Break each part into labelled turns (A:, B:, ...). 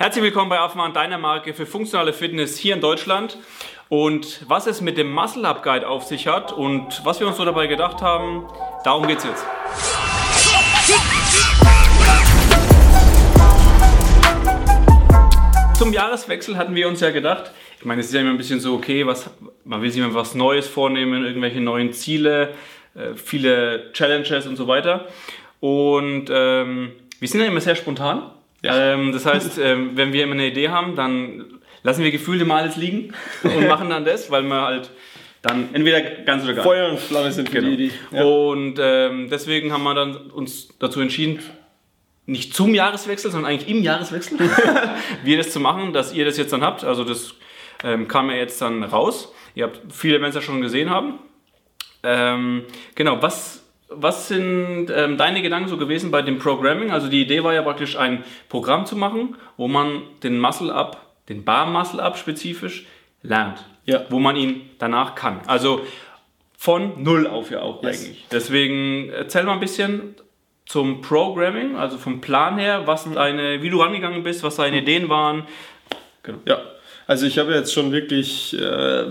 A: Herzlich willkommen bei Afman, deiner Marke für funktionale Fitness hier in Deutschland. Und was es mit dem Muscle Up Guide auf sich hat und was wir uns so dabei gedacht haben, darum geht's jetzt. Zum Jahreswechsel hatten wir uns ja gedacht, ich meine, es ist ja immer ein bisschen so, okay, was, man will sich immer was Neues vornehmen, irgendwelche neuen Ziele, äh, viele Challenges und so weiter. Und ähm, wir sind ja immer sehr spontan. Ja. Ähm, das heißt, ähm, wenn wir immer eine Idee haben, dann lassen wir gefühlt immer alles liegen und machen dann das, weil wir halt dann entweder ganz oder gar
B: nicht. Feuer und Flamme sind genau. die Idee.
A: Ja. Und ähm, deswegen haben wir dann uns dazu entschieden, nicht zum Jahreswechsel, sondern eigentlich im Jahreswechsel, wir das zu machen, dass ihr das jetzt dann habt. Also das ähm, kam ja jetzt dann raus. Ihr habt viele ja schon gesehen haben. Ähm, genau, was was sind ähm, deine Gedanken so gewesen bei dem Programming? Also die Idee war ja praktisch ein Programm zu machen, wo man den Muscle Up, den Bar Muscle Up spezifisch lernt. Ja. Wo man ihn danach kann. Also von null auf ja auch yes. eigentlich. Deswegen erzähl mal ein bisschen zum Programming, also vom Plan her, was mhm. deine, wie du rangegangen bist, was deine Ideen waren.
B: Genau. Ja, also ich habe jetzt schon wirklich äh,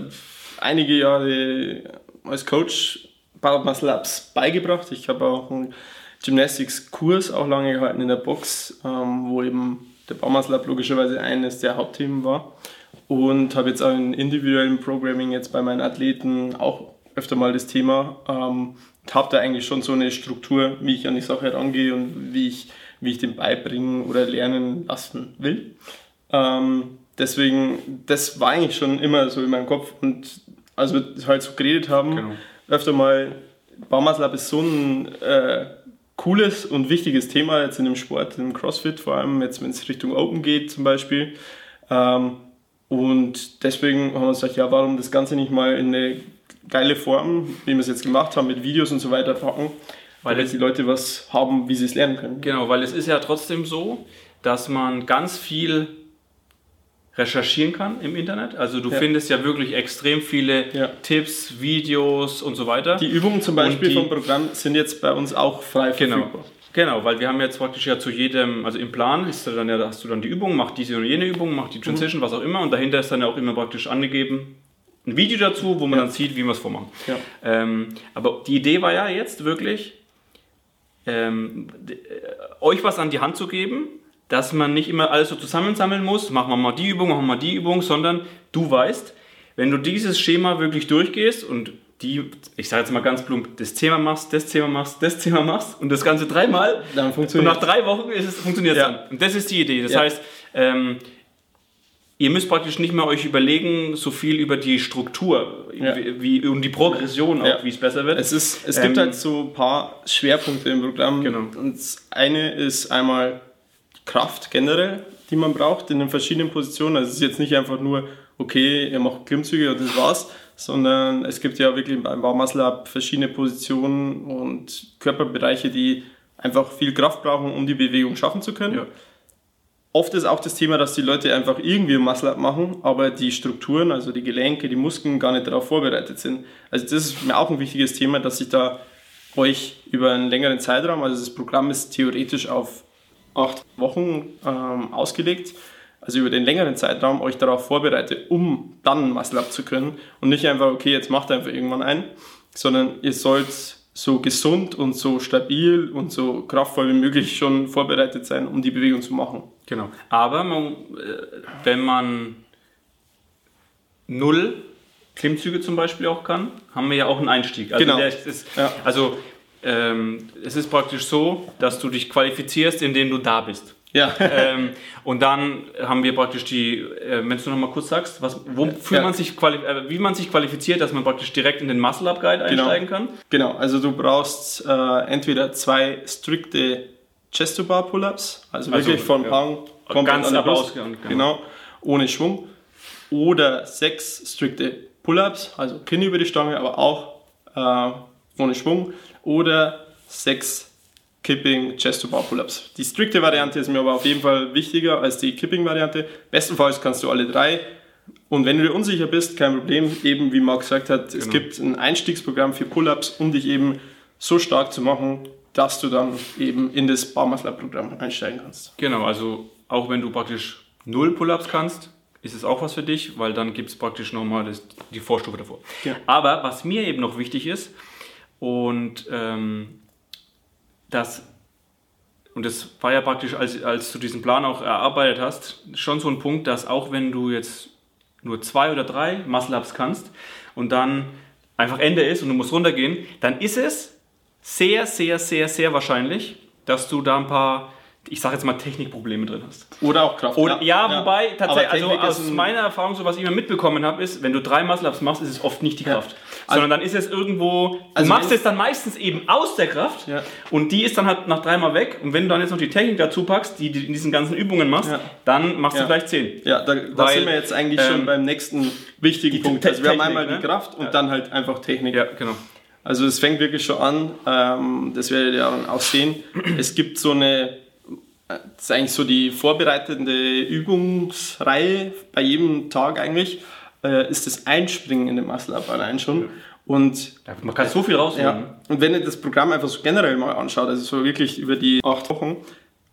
B: einige Jahre als Coach Power Muscle Ups beigebracht. Ich habe auch einen Gymnastics-Kurs auch lange gehalten in der Box, ähm, wo eben der Power Muscle Up logischerweise eines der Hauptthemen war. Und habe jetzt auch in individuellem Programming jetzt bei meinen Athleten auch öfter mal das Thema. Ähm, habe da eigentlich schon so eine Struktur, wie ich an die Sache rangehe und wie ich, wie ich den beibringen oder lernen lassen will. Ähm, deswegen, das war eigentlich schon immer so in meinem Kopf. Und als wir halt so geredet haben, genau öfter mal, Baumaßlab ist so ein äh, cooles und wichtiges Thema jetzt in dem Sport, im CrossFit, vor allem jetzt, wenn es Richtung Open geht zum Beispiel. Ähm, und deswegen haben wir uns gedacht, ja, warum das Ganze nicht mal in eine geile Form, wie wir es jetzt gemacht haben, mit Videos und so weiter packen, weil damit die Leute was haben, wie sie es lernen können.
A: Genau, weil es ist ja trotzdem so, dass man ganz viel recherchieren kann im Internet. Also du ja. findest ja wirklich extrem viele ja. Tipps, Videos und so weiter.
B: Die Übungen zum Beispiel die, vom Programm sind jetzt bei uns auch frei
A: genau. verfügbar. Genau, weil wir haben jetzt praktisch ja zu jedem, also im Plan ist dann ja, hast du dann die Übung, mach diese und jene Übung, mach die Transition, mhm. was auch immer und dahinter ist dann ja auch immer praktisch angegeben ein Video dazu, wo man ja. dann sieht, wie wir es vormachen. Ja. Ähm, aber die Idee war ja jetzt wirklich, ähm, äh, euch was an die Hand zu geben, dass man nicht immer alles so zusammensammeln muss, machen wir mal die Übung, machen wir mal die Übung, sondern du weißt, wenn du dieses Schema wirklich durchgehst und die, ich sage jetzt mal ganz plump, das Thema machst, das Thema machst, das Thema machst und das Ganze dreimal, dann funktioniert Und nach drei Wochen ist es, funktioniert es ja. dann. Und das ist die Idee. Das ja. heißt, ähm, ihr müsst praktisch nicht mehr euch überlegen, so viel über die Struktur, ja. wie, und die Progression auch, wie es besser wird.
B: Es, ist, es ähm, gibt halt so ein paar Schwerpunkte im Programm. Genau. Und das eine ist einmal Kraft generell, die man braucht in den verschiedenen Positionen. Also es ist jetzt nicht einfach nur, okay, ihr macht Klimmzüge und das war's, sondern es gibt ja wirklich beim Baumuscle Up verschiedene Positionen und Körperbereiche, die einfach viel Kraft brauchen, um die Bewegung schaffen zu können. Ja. Oft ist auch das Thema, dass die Leute einfach irgendwie Muscle Up machen, aber die Strukturen, also die Gelenke, die Muskeln gar nicht darauf vorbereitet sind. Also das ist mir auch ein wichtiges Thema, dass ich da euch über einen längeren Zeitraum, also das Programm ist theoretisch auf acht Wochen ähm, ausgelegt, also über den längeren Zeitraum, euch darauf vorbereite, um dann Muscle Up zu können und nicht einfach, okay, jetzt macht einfach irgendwann ein, sondern ihr sollt so gesund und so stabil und so kraftvoll wie möglich schon vorbereitet sein, um die Bewegung zu machen.
A: Genau. Aber man, äh, wenn man null Klimmzüge zum Beispiel auch kann, haben wir ja auch einen Einstieg.
B: Also genau.
A: Ist, ja. Also ähm, es ist praktisch so, dass du dich qualifizierst, indem du da bist. Ja. ähm, und dann haben wir praktisch die, äh, wenn du noch mal kurz sagst, was, wofür ja. man sich äh, wie man sich qualifiziert, dass man praktisch direkt in den Muscle Up Guide genau. einsteigen kann.
B: Genau, also du brauchst äh, entweder zwei strikte Chest to Bar Pull-ups, also, also wirklich von ja. Hang
A: komplett ganz an der Brust,
B: genau. genau, ohne Schwung, oder sechs strikte Pull-ups, also Kinn über die Stange, aber auch äh, ohne Schwung oder sechs Kipping Chest to Bar Pull-ups. Die strikte Variante ist mir aber auf jeden Fall wichtiger als die Kipping Variante. Bestenfalls kannst du alle drei. Und wenn du dir unsicher bist, kein Problem, eben wie Marc gesagt hat, genau. es gibt ein Einstiegsprogramm für Pull-ups, um dich eben so stark zu machen, dass du dann eben in das Bar Muscle Programm einsteigen kannst.
A: Genau, also auch wenn du praktisch null Pull-ups kannst, ist es auch was für dich, weil dann gibt es praktisch nochmal das, die Vorstufe davor.
B: Ja.
A: Aber was mir eben noch wichtig ist, und ähm, das, und das war ja praktisch, als, als du diesen Plan auch erarbeitet hast, schon so ein Punkt, dass auch wenn du jetzt nur zwei oder drei Muscle-Ups kannst und dann einfach Ende ist und du musst runtergehen, dann ist es sehr, sehr, sehr, sehr wahrscheinlich, dass du da ein paar, ich sage jetzt mal, Technikprobleme drin hast.
B: Oder auch Kraft.
A: Und, ja, wobei tatsächlich, also aus
B: ein-
A: meiner Erfahrung, so was ich immer mitbekommen habe, ist, wenn du drei Muscle-Ups machst, ist es oft nicht die Kraft.
B: Also-
A: sondern dann ist es irgendwo, du
B: Also
A: machst
B: wenn-
A: es dann meistens eben aus der Kraft
B: Ja.
A: und die ist dann halt nach dreimal weg. Und wenn du dann jetzt noch die Technik dazu packst, die du in diesen ganzen Übungen machst,
B: Ja.
A: dann machst
B: Ja.
A: du gleich zehn.
B: Ja, da, da
A: Weil,
B: sind wir jetzt eigentlich
A: ähm,
B: schon beim nächsten wichtigen Punkt. Also wir haben
A: Technik,
B: einmal
A: ne?
B: die Kraft und
A: Ja.
B: dann halt einfach Technik.
A: Ja, genau.
B: Also es fängt wirklich schon an, ähm, das werdet ihr auch sehen. Es gibt so eine, das ist eigentlich so die vorbereitende Übungsreihe bei jedem Tag eigentlich, äh, ist das Einspringen in den Muscle-Up allein schon. Und
A: Ja, man kann so viel rausholen.
B: ja. Und wenn ihr das Programm einfach so generell mal anschaut, also so wirklich über die acht Wochen,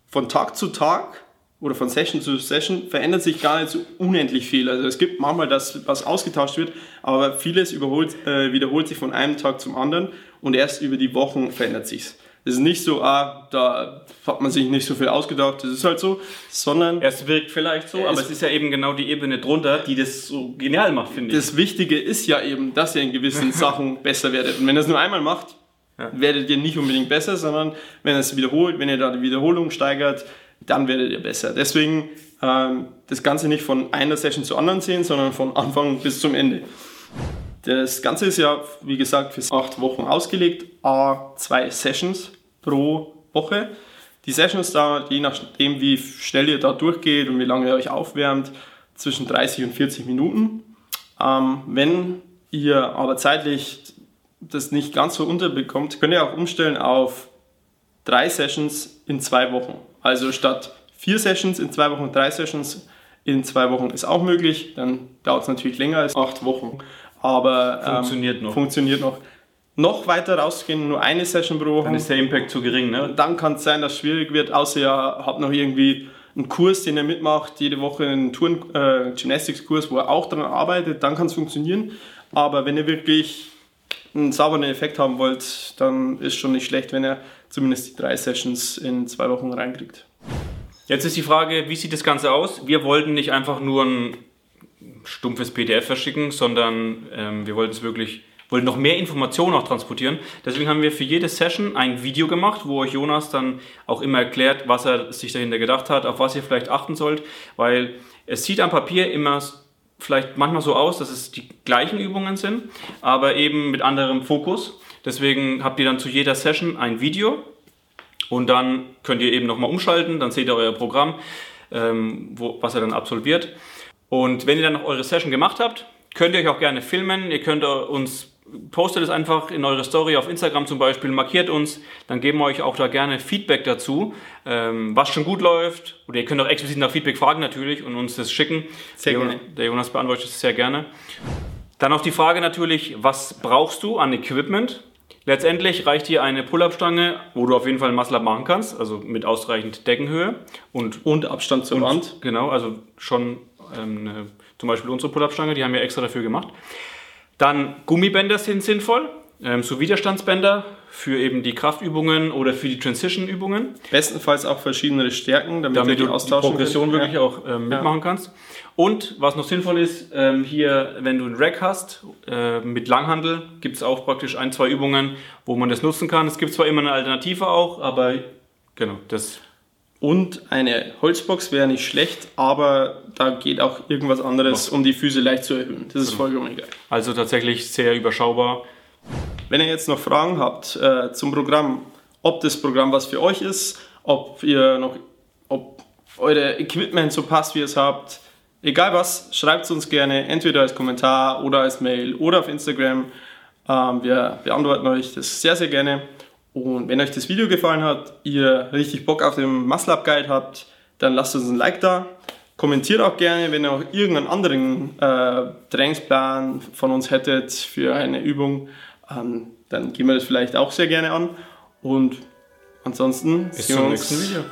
B: von Tag zu Tag oder von Session zu Session verändert sich gar nicht so unendlich viel. Also es gibt manchmal, dass was ausgetauscht wird, aber vieles überholt, äh, wiederholt sich von einem Tag zum anderen und erst über die Wochen verändert sich's. Es ist nicht so, ah, da hat man sich nicht so viel ausgedacht, das ist halt so, sondern
A: Es wirkt vielleicht so,
B: Es-
A: aber es ist ja eben genau die Ebene drunter, die das so genial macht, finde ich.
B: das Wichtige ist ja eben, dass ihr in gewissen Sachen besser werdet. Und wenn ihr es nur einmal macht,
A: Ja.
B: werdet ihr nicht unbedingt besser, sondern wenn ihr es wiederholt, wenn ihr da die Wiederholung steigert, dann werdet ihr besser. Deswegen ähm, das Ganze nicht von einer Session zur anderen sehen, sondern von Anfang bis zum Ende. Das Ganze ist ja, wie gesagt, für acht Wochen ausgelegt, a zwei Sessions pro Woche. Die Sessions dauern, je nachdem, wie schnell ihr da durchgeht und wie lange ihr euch aufwärmt, zwischen 30 und 40 Minuten. Ähm, wenn ihr aber zeitlich das nicht ganz so unterbekommt, könnt ihr auch umstellen auf drei Sessions in zwei Wochen. Also statt vier Sessions in zwei Wochen, drei Sessions in zwei Wochen ist auch möglich. Dann dauert es natürlich länger als acht Wochen. Aber ähm,
A: Funktioniert noch.
B: Funktioniert noch. Noch weiter rausgehen, nur eine Session pro Woche.
A: Dann ist der Impact zu gering, ne?
B: Dann kann es sein, dass es schwierig wird, außer ihr habt noch irgendwie einen Kurs, den ihr mitmacht, jede Woche einen Touren, äh, Gymnastics-Kurs, wo ihr auch daran arbeitet, dann kann es funktionieren. Aber wenn ihr wirklich einen sauberen Effekt haben wollt, dann ist schon nicht schlecht, wenn ihr zumindest die drei Sessions in zwei Wochen reinkriegt.
A: Jetzt ist die Frage, wie sieht das Ganze aus? Wir wollten nicht einfach nur ein stumpfes PDF verschicken, sondern ähm, wir wollten es wirklich, wollten noch mehr Informationen auch transportieren. Deswegen haben wir für jede Session ein Video gemacht, wo euch Jonas dann auch immer erklärt, was er sich dahinter gedacht hat, auf was ihr vielleicht achten sollt, weil es sieht am Papier immer vielleicht manchmal so aus, dass es die gleichen Übungen sind, aber eben mit anderem Fokus. Deswegen habt ihr dann zu jeder Session ein Video, und dann könnt ihr eben nochmal umschalten, dann seht ihr euer Programm, ähm, wo, was ihr dann absolviert. Und wenn ihr dann noch eure Session gemacht habt, könnt ihr euch auch gerne filmen. Ihr könnt uns, postet es einfach in eure Story auf Instagram zum Beispiel, markiert uns, dann geben wir euch auch da gerne Feedback dazu, ähm, was schon gut läuft. Oder ihr könnt auch explizit nach Feedback fragen natürlich und uns das schicken.
B: Sehr
A: der,
B: gerne.
A: Der Jonas beantwortet es sehr gerne. Dann auch die Frage natürlich, was brauchst du an Equipment? Letztendlich reicht hier eine Pull-Up-Stange, wo du auf jeden Fall ein Muscle-Up machen kannst, also mit ausreichend Deckenhöhe und
B: Und Abstand zur Wand.
A: Genau, also schon ähm, zum Beispiel unsere Pull-Up-Stange, die haben wir extra dafür gemacht. Dann Gummibänder sind sinnvoll, ähm, so Widerstandsbänder für eben die Kraftübungen oder für die Transition-Übungen
B: Bestenfalls auch verschiedene Stärken, damit,
A: damit du
B: die
A: die Progression wirklich auch ähm, mitmachen kannst. Und was noch sinnvoll ist, ähm, hier, wenn du einen Rack hast, äh, mit Langhandel, gibt es auch praktisch ein, zwei Übungen, wo man das nutzen kann. Es gibt zwar immer eine Alternative auch, aber genau, das
B: Und eine Holzbox wäre nicht schlecht, aber da geht auch irgendwas anderes, um die Füße leicht zu erhöhen. Das ist vollkommen egal.
A: also tatsächlich sehr überschaubar.
B: Wenn ihr jetzt noch Fragen habt äh, zum Programm, ob das Programm was für euch ist, ob ihr noch, ob eure Equipment so passt, wie ihr es habt, egal was, schreibt es uns gerne, entweder als Kommentar oder als Mail oder auf Instagram. Ähm, wir beantworten euch das sehr, sehr gerne. Und wenn euch das Video gefallen hat, ihr richtig Bock auf den Muscle Up Guide habt, dann lasst uns ein Like da. Kommentiert auch gerne, wenn ihr auch irgendeinen anderen äh, Trainingsplan von uns hättet für eine Übung, ähm, dann gehen wir das vielleicht auch sehr gerne an. Und ansonsten
A: Bis
B: sehen wir
A: zum
B: uns
A: nächsten Video.